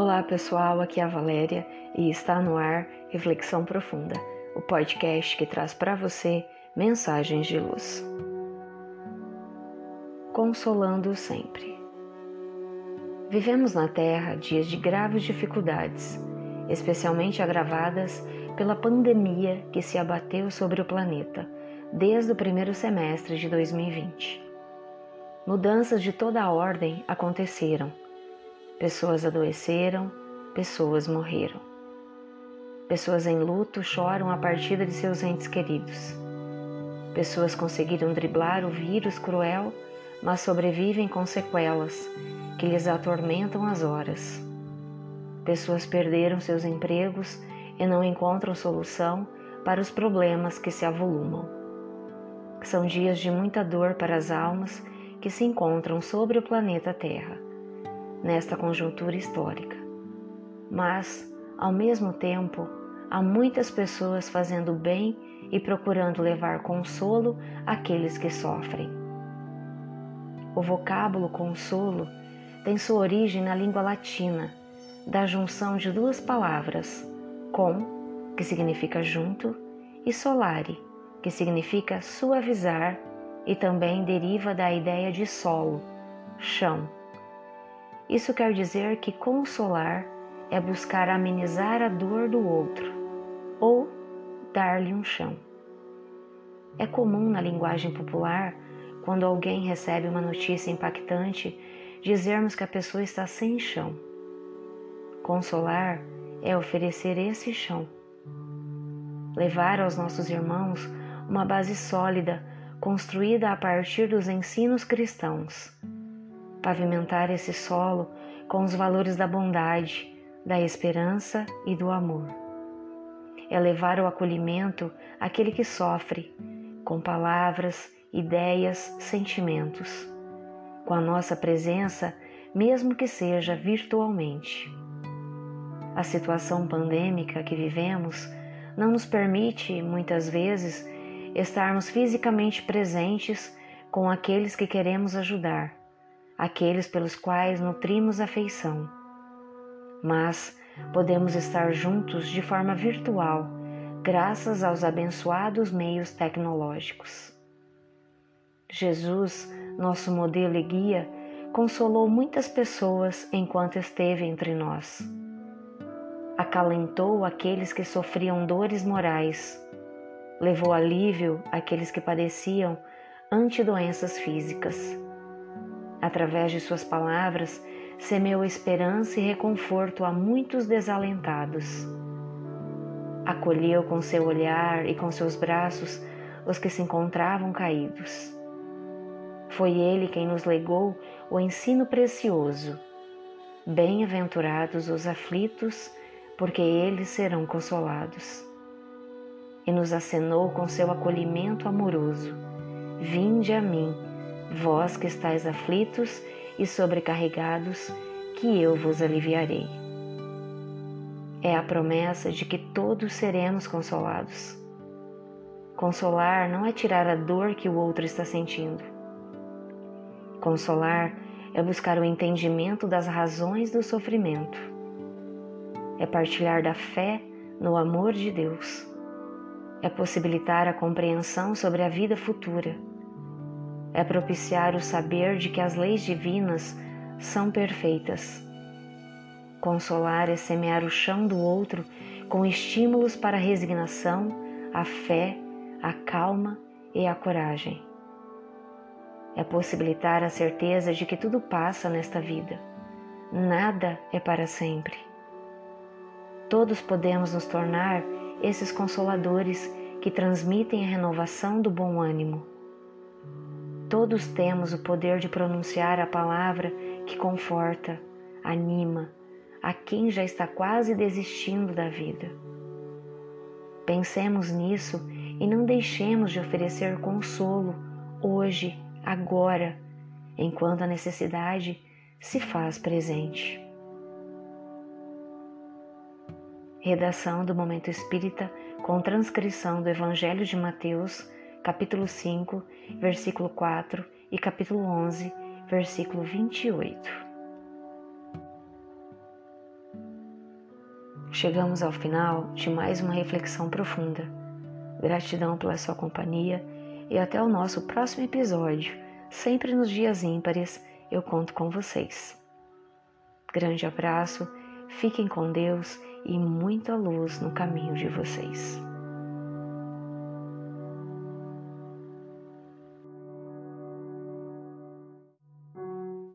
Olá pessoal, aqui é a Valéria e está no ar Reflexão Profunda, o podcast que traz para você mensagens de luz. Consolando sempre. Vivemos na Terra dias de graves dificuldades, especialmente agravadas pela pandemia que se abateu sobre o planeta desde o primeiro semestre de 2020. Mudanças de toda a ordem aconteceram Pessoas adoeceram, pessoas morreram. Pessoas em luto choram a partida de seus entes queridos. Pessoas conseguiram driblar o vírus cruel, mas sobrevivem com sequelas que lhes atormentam as horas. Pessoas perderam seus empregos e não encontram solução para os problemas que se avolumam. São dias de muita dor para as almas que se encontram sobre o planeta Terra nesta conjuntura histórica. Mas, ao mesmo tempo, há muitas pessoas fazendo bem e procurando levar consolo àqueles que sofrem. O vocábulo consolo tem sua origem na língua latina, da junção de duas palavras, com, que significa junto, e solare, que significa suavizar e também deriva da ideia de solo, chão isso quer dizer que consolar é buscar amenizar a dor do outro ou dar-lhe um chão. É comum na linguagem popular, quando alguém recebe uma notícia impactante, dizermos que a pessoa está sem chão. Consolar é oferecer esse chão. Levar aos nossos irmãos uma base sólida construída a partir dos ensinos cristãos pavimentar esse solo com os valores da bondade, da esperança e do amor. É levar o acolhimento àquele que sofre, com palavras, ideias, sentimentos, com a nossa presença, mesmo que seja virtualmente. A situação pandêmica que vivemos não nos permite, muitas vezes, estarmos fisicamente presentes com aqueles que queremos ajudar aqueles pelos quais nutrimos afeição. Mas podemos estar juntos de forma virtual, graças aos abençoados meios tecnológicos. Jesus, nosso modelo e guia, consolou muitas pessoas enquanto esteve entre nós. Acalentou aqueles que sofriam dores morais, levou alívio àqueles que padeciam antidoenças físicas Através de suas palavras, semeou esperança e reconforto a muitos desalentados. Acolheu com seu olhar e com seus braços os que se encontravam caídos. Foi ele quem nos legou o ensino precioso. Bem-aventurados os aflitos, porque eles serão consolados. E nos acenou com seu acolhimento amoroso: Vinde a mim Vós que estáis aflitos e sobrecarregados, que eu vos aliviarei. É a promessa de que todos seremos consolados. Consolar não é tirar a dor que o outro está sentindo. Consolar é buscar o entendimento das razões do sofrimento. É partilhar da fé no amor de Deus. É possibilitar a compreensão sobre a vida futura é propiciar o saber de que as leis divinas são perfeitas. Consolar é semear o chão do outro com estímulos para a resignação, a fé, a calma e a coragem. É possibilitar a certeza de que tudo passa nesta vida. Nada é para sempre. Todos podemos nos tornar esses consoladores que transmitem a renovação do bom ânimo Todos temos o poder de pronunciar a palavra que conforta, anima a quem já está quase desistindo da vida. Pensemos nisso e não deixemos de oferecer consolo hoje, agora, enquanto a necessidade se faz presente. Redação do Momento Espírita com transcrição do Evangelho de Mateus capítulo 5, versículo 4 e capítulo 11, versículo 28. Chegamos ao final de mais uma reflexão profunda. Gratidão pela sua companhia e até o nosso próximo episódio. Sempre nos dias ímpares eu conto com vocês. Grande abraço, fiquem com Deus e muita luz no caminho de vocês.